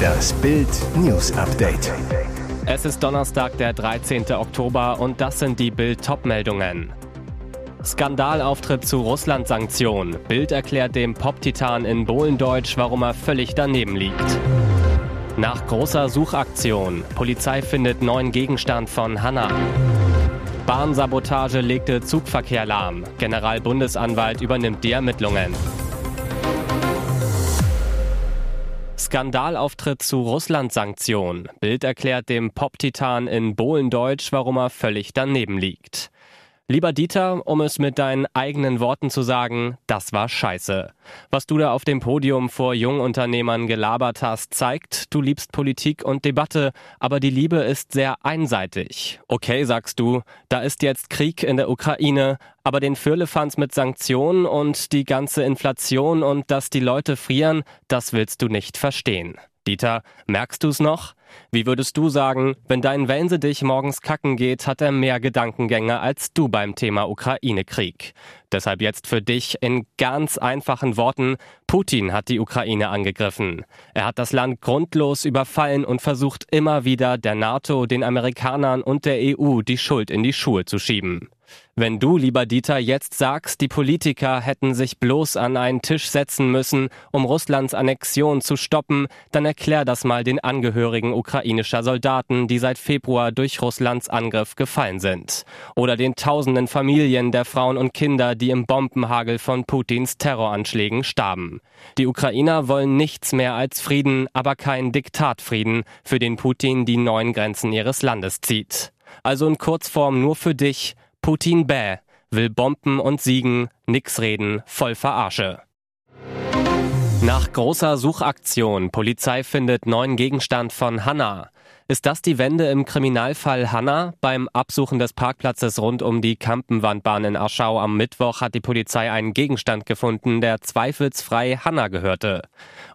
Das Bild News Update. Es ist Donnerstag, der 13. Oktober und das sind die Bild Topmeldungen. Skandalauftritt zu Russland-Sanktionen. Bild erklärt dem Pop-Titan in Bohlendeutsch, warum er völlig daneben liegt. Nach großer Suchaktion. Polizei findet neuen Gegenstand von Hanna. Bahnsabotage legte Zugverkehr lahm. Generalbundesanwalt übernimmt die Ermittlungen. Skandalauftritt zu Russland-Sanktionen. Bild erklärt dem Pop-Titan in Bohlendeutsch, warum er völlig daneben liegt. Lieber Dieter, um es mit deinen eigenen Worten zu sagen, das war scheiße. Was du da auf dem Podium vor Jungunternehmern gelabert hast, zeigt, du liebst Politik und Debatte, aber die Liebe ist sehr einseitig. Okay, sagst du, da ist jetzt Krieg in der Ukraine, aber den Firlefanz mit Sanktionen und die ganze Inflation und dass die Leute frieren, das willst du nicht verstehen. Dieter, merkst du's noch? Wie würdest du sagen, wenn dein Wellense dich morgens kacken geht, hat er mehr Gedankengänge als du beim Thema Ukraine-Krieg. Deshalb jetzt für dich in ganz einfachen Worten, Putin hat die Ukraine angegriffen. Er hat das Land grundlos überfallen und versucht immer wieder der NATO, den Amerikanern und der EU die Schuld in die Schuhe zu schieben. Wenn du, lieber Dieter, jetzt sagst, die Politiker hätten sich bloß an einen Tisch setzen müssen, um Russlands Annexion zu stoppen, dann erklär das mal den Angehörigen ukrainischer Soldaten, die seit Februar durch Russlands Angriff gefallen sind. Oder den tausenden Familien der Frauen und Kinder, die im Bombenhagel von Putins Terroranschlägen starben. Die Ukrainer wollen nichts mehr als Frieden, aber keinen Diktatfrieden, für den Putin die neuen Grenzen ihres Landes zieht. Also in Kurzform nur für dich, Putin bäh, will Bomben und Siegen, nix reden, voll Verarsche. Nach großer Suchaktion, Polizei findet neuen Gegenstand von Hanna. Ist das die Wende im Kriminalfall Hanna? Beim Absuchen des Parkplatzes rund um die Kampenwandbahn in Aschau am Mittwoch hat die Polizei einen Gegenstand gefunden, der zweifelsfrei Hanna gehörte.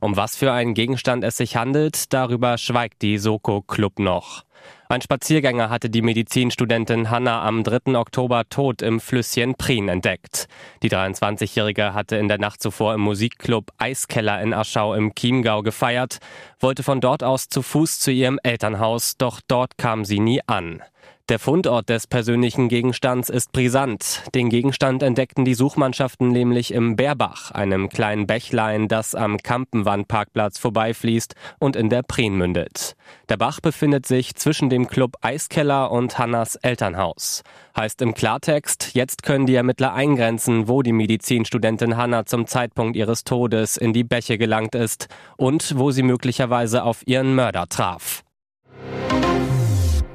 Um was für einen Gegenstand es sich handelt, darüber schweigt die Soko Club noch. Ein Spaziergänger hatte die Medizinstudentin Hanna am 3. Oktober tot im Flüsschen Prien entdeckt. Die 23-Jährige hatte in der Nacht zuvor im Musikclub Eiskeller in Aschau im Chiemgau gefeiert, wollte von dort aus zu Fuß zu ihrem Elternhaus, doch dort kam sie nie an. Der Fundort des persönlichen Gegenstands ist brisant. Den Gegenstand entdeckten die Suchmannschaften nämlich im Bärbach, einem kleinen Bächlein, das am Kampenwandparkplatz vorbeifließt und in der Prien mündet. Der Bach befindet sich zwischen dem Club Eiskeller und Hannas Elternhaus. Heißt im Klartext, jetzt können die Ermittler eingrenzen, wo die Medizinstudentin Hanna zum Zeitpunkt ihres Todes in die Bäche gelangt ist und wo sie möglicherweise auf ihren Mörder traf.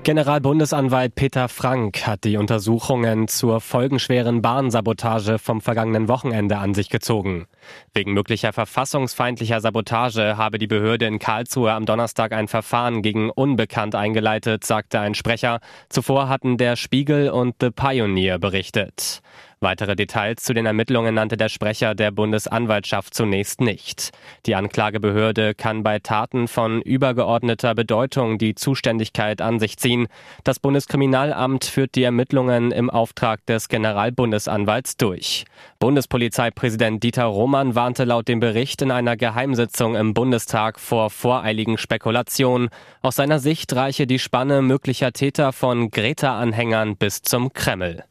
Generalbundesanwalt Peter Frank hat die Untersuchungen zur folgenschweren Bahnsabotage vom vergangenen Wochenende an sich gezogen. Wegen möglicher verfassungsfeindlicher Sabotage habe die Behörde in Karlsruhe am Donnerstag ein Verfahren gegen Unbekannt eingeleitet, sagte ein Sprecher. Zuvor hatten der Spiegel und The Pioneer berichtet. Weitere Details zu den Ermittlungen nannte der Sprecher der Bundesanwaltschaft zunächst nicht. Die Anklagebehörde kann bei Taten von übergeordneter Bedeutung die Zuständigkeit an sich ziehen. Das Bundeskriminalamt führt die Ermittlungen im Auftrag des Generalbundesanwalts durch. Bundespolizeipräsident Dieter Roman warnte laut dem Bericht in einer Geheimsitzung im Bundestag vor voreiligen Spekulationen. Aus seiner Sicht reiche die Spanne möglicher Täter von Greta-Anhängern bis zum Kreml.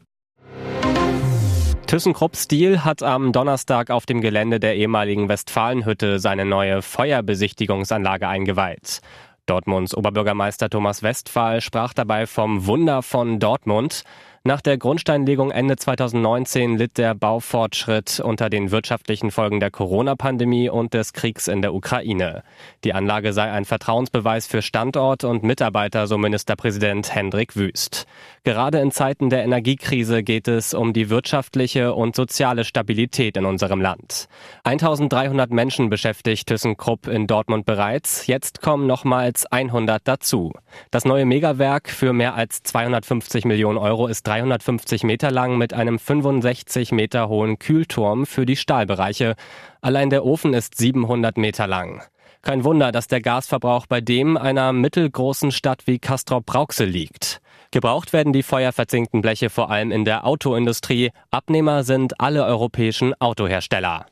ThyssenKrupp Steel hat am Donnerstag auf dem Gelände der ehemaligen Westfalenhütte seine neue Feuerbesichtigungsanlage eingeweiht. Dortmunds Oberbürgermeister Thomas Westphal sprach dabei vom Wunder von Dortmund. Nach der Grundsteinlegung Ende 2019 litt der Baufortschritt unter den wirtschaftlichen Folgen der Corona-Pandemie und des Kriegs in der Ukraine. Die Anlage sei ein Vertrauensbeweis für Standort und Mitarbeiter, so Ministerpräsident Hendrik Wüst. Gerade in Zeiten der Energiekrise geht es um die wirtschaftliche und soziale Stabilität in unserem Land. 1300 Menschen beschäftigt ThyssenKrupp in Dortmund bereits. Jetzt kommen nochmals 100 dazu. Das neue Megawerk für mehr als 250 Millionen Euro ist 350 Meter lang mit einem 65 Meter hohen Kühlturm für die Stahlbereiche. Allein der Ofen ist 700 Meter lang. Kein Wunder, dass der Gasverbrauch bei dem einer mittelgroßen Stadt wie Castrop-Rauxel liegt. Gebraucht werden die feuerverzinkten Bleche vor allem in der Autoindustrie. Abnehmer sind alle europäischen Autohersteller.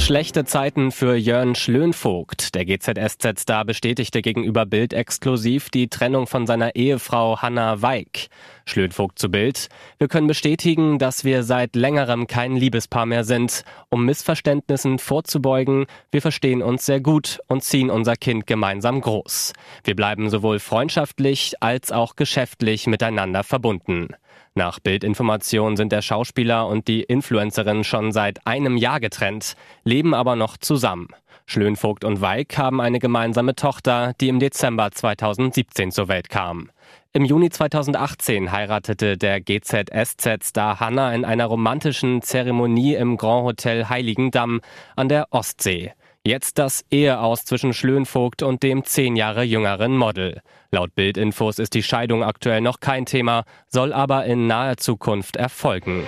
Schlechte Zeiten für Jörn Schlönvogt. Der GZSZ-Star bestätigte gegenüber Bild exklusiv die Trennung von seiner Ehefrau Hanna Weig. Schlönvogt zu Bild. Wir können bestätigen, dass wir seit längerem kein Liebespaar mehr sind. Um Missverständnissen vorzubeugen, wir verstehen uns sehr gut und ziehen unser Kind gemeinsam groß. Wir bleiben sowohl freundschaftlich als auch geschäftlich miteinander verbunden. Nach Bildinformationen sind der Schauspieler und die Influencerin schon seit einem Jahr getrennt, leben aber noch zusammen. Schlönvogt und Weig haben eine gemeinsame Tochter, die im Dezember 2017 zur Welt kam. Im Juni 2018 heiratete der GZSZ-Star Hanna in einer romantischen Zeremonie im Grand Hotel Heiligendamm an der Ostsee. Jetzt das Eheaus zwischen Schlönvogt und dem zehn Jahre jüngeren Model. Laut Bildinfos ist die Scheidung aktuell noch kein Thema, soll aber in naher Zukunft erfolgen.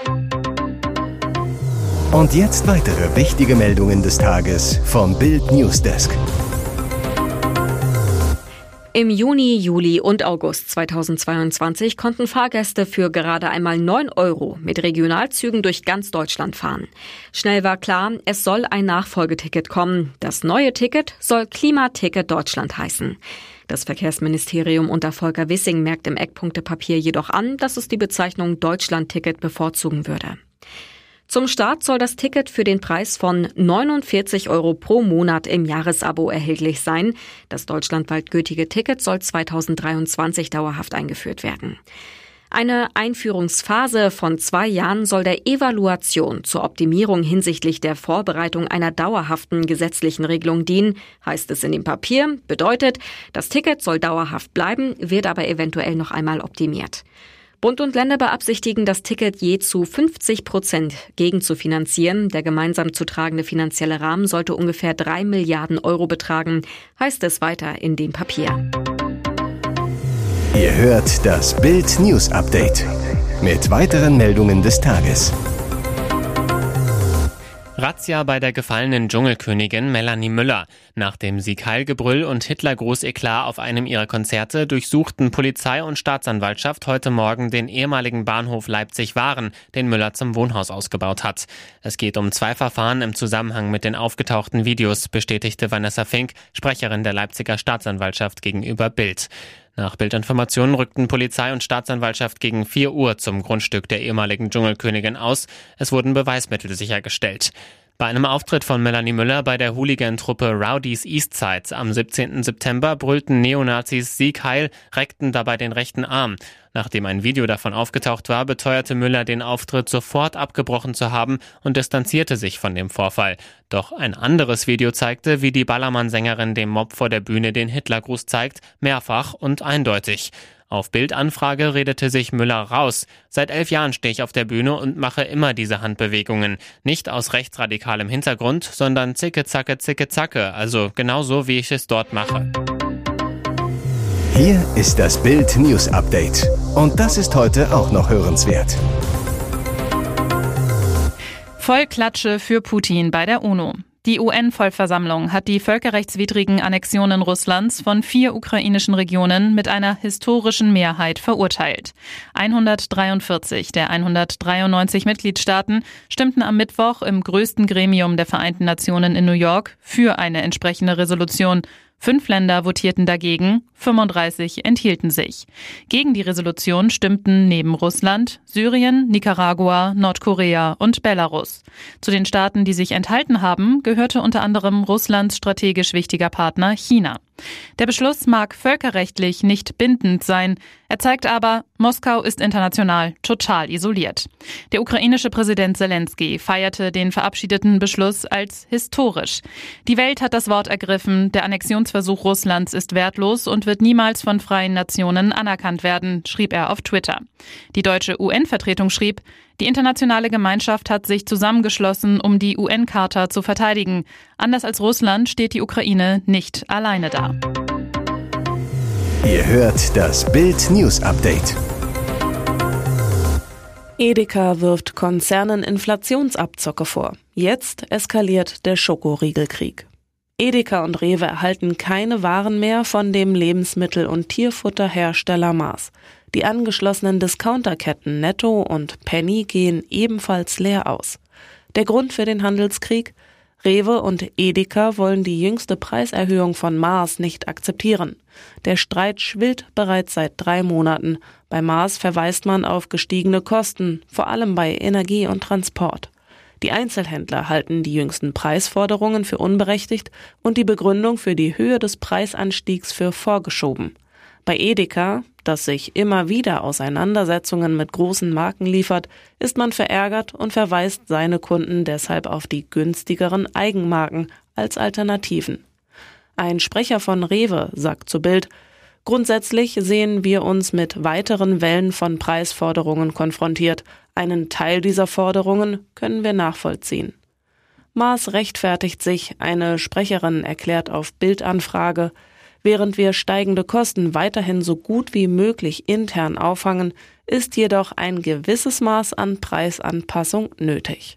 Und jetzt weitere wichtige Meldungen des Tages vom Bild Newsdesk. Im Juni, Juli und August 2022 konnten Fahrgäste für gerade einmal 9 Euro mit Regionalzügen durch ganz Deutschland fahren. Schnell war klar, es soll ein Nachfolgeticket kommen. Das neue Ticket soll Klimaticket Deutschland heißen. Das Verkehrsministerium unter Volker Wissing merkt im Eckpunktepapier jedoch an, dass es die Bezeichnung Deutschland-Ticket bevorzugen würde. Zum Start soll das Ticket für den Preis von 49 Euro pro Monat im Jahresabo erhältlich sein. Das deutschlandweit gültige Ticket soll 2023 dauerhaft eingeführt werden. Eine Einführungsphase von zwei Jahren soll der Evaluation zur Optimierung hinsichtlich der Vorbereitung einer dauerhaften gesetzlichen Regelung dienen, heißt es in dem Papier. Bedeutet, das Ticket soll dauerhaft bleiben, wird aber eventuell noch einmal optimiert. Bund und Länder beabsichtigen, das Ticket je zu 50 Prozent gegenzufinanzieren. Der gemeinsam zu tragende finanzielle Rahmen sollte ungefähr drei Milliarden Euro betragen, heißt es weiter in dem Papier. Ihr hört das Bild News Update mit weiteren Meldungen des Tages. Razzia bei der gefallenen Dschungelkönigin Melanie Müller. Nach dem Sieg und Hitler-Großeklat auf einem ihrer Konzerte durchsuchten Polizei und Staatsanwaltschaft heute Morgen den ehemaligen Bahnhof Leipzig-Waren, den Müller zum Wohnhaus ausgebaut hat. Es geht um zwei Verfahren im Zusammenhang mit den aufgetauchten Videos, bestätigte Vanessa Fink, Sprecherin der Leipziger Staatsanwaltschaft gegenüber Bild. Nach Bildinformationen rückten Polizei und Staatsanwaltschaft gegen 4 Uhr zum Grundstück der ehemaligen Dschungelkönigin aus. Es wurden Beweismittel sichergestellt. Bei einem Auftritt von Melanie Müller bei der Hooligan-Truppe Rowdies Eastside am 17. September brüllten Neonazis Sieg Heil, reckten dabei den rechten Arm. Nachdem ein Video davon aufgetaucht war, beteuerte Müller den Auftritt sofort abgebrochen zu haben und distanzierte sich von dem Vorfall. Doch ein anderes Video zeigte, wie die Ballermann-Sängerin dem Mob vor der Bühne den Hitlergruß zeigt, mehrfach und eindeutig. Auf Bildanfrage redete sich Müller raus. Seit elf Jahren stehe ich auf der Bühne und mache immer diese Handbewegungen. Nicht aus rechtsradikalem Hintergrund, sondern zicke, zacke, zicke, zacke. Also genauso, wie ich es dort mache. Hier ist das Bild News Update. Und das ist heute auch noch hörenswert. Vollklatsche für Putin bei der UNO. Die UN-Vollversammlung hat die völkerrechtswidrigen Annexionen Russlands von vier ukrainischen Regionen mit einer historischen Mehrheit verurteilt. 143 der 193 Mitgliedstaaten stimmten am Mittwoch im größten Gremium der Vereinten Nationen in New York für eine entsprechende Resolution. Fünf Länder votierten dagegen, 35 enthielten sich. Gegen die Resolution stimmten neben Russland Syrien, Nicaragua, Nordkorea und Belarus. Zu den Staaten, die sich enthalten haben, gehörte unter anderem Russlands strategisch wichtiger Partner China. Der Beschluss mag völkerrechtlich nicht bindend sein. Er zeigt aber, Moskau ist international total isoliert. Der ukrainische Präsident Zelensky feierte den verabschiedeten Beschluss als historisch. Die Welt hat das Wort ergriffen, der Annexionsversuch Russlands ist wertlos und wird niemals von freien Nationen anerkannt werden, schrieb er auf Twitter. Die deutsche UN-Vertretung schrieb, die internationale Gemeinschaft hat sich zusammengeschlossen, um die UN-Charta zu verteidigen. Anders als Russland steht die Ukraine nicht alleine da. Ihr hört das Bild News Update. Edeka wirft Konzernen Inflationsabzocke vor. Jetzt eskaliert der Schokoriegelkrieg. Edeka und Rewe erhalten keine Waren mehr von dem Lebensmittel- und Tierfutterhersteller Mars. Die angeschlossenen Discounterketten Netto und Penny gehen ebenfalls leer aus. Der Grund für den Handelskrieg? Rewe und Edeka wollen die jüngste Preiserhöhung von Mars nicht akzeptieren. Der Streit schwillt bereits seit drei Monaten. Bei Mars verweist man auf gestiegene Kosten, vor allem bei Energie und Transport. Die Einzelhändler halten die jüngsten Preisforderungen für unberechtigt und die Begründung für die Höhe des Preisanstiegs für vorgeschoben. Bei Edeka, das sich immer wieder Auseinandersetzungen mit großen Marken liefert, ist man verärgert und verweist seine Kunden deshalb auf die günstigeren Eigenmarken als Alternativen. Ein Sprecher von Rewe sagt zu Bild, Grundsätzlich sehen wir uns mit weiteren Wellen von Preisforderungen konfrontiert. Einen Teil dieser Forderungen können wir nachvollziehen. Maas rechtfertigt sich, eine Sprecherin erklärt auf Bildanfrage, Während wir steigende Kosten weiterhin so gut wie möglich intern auffangen, ist jedoch ein gewisses Maß an Preisanpassung nötig.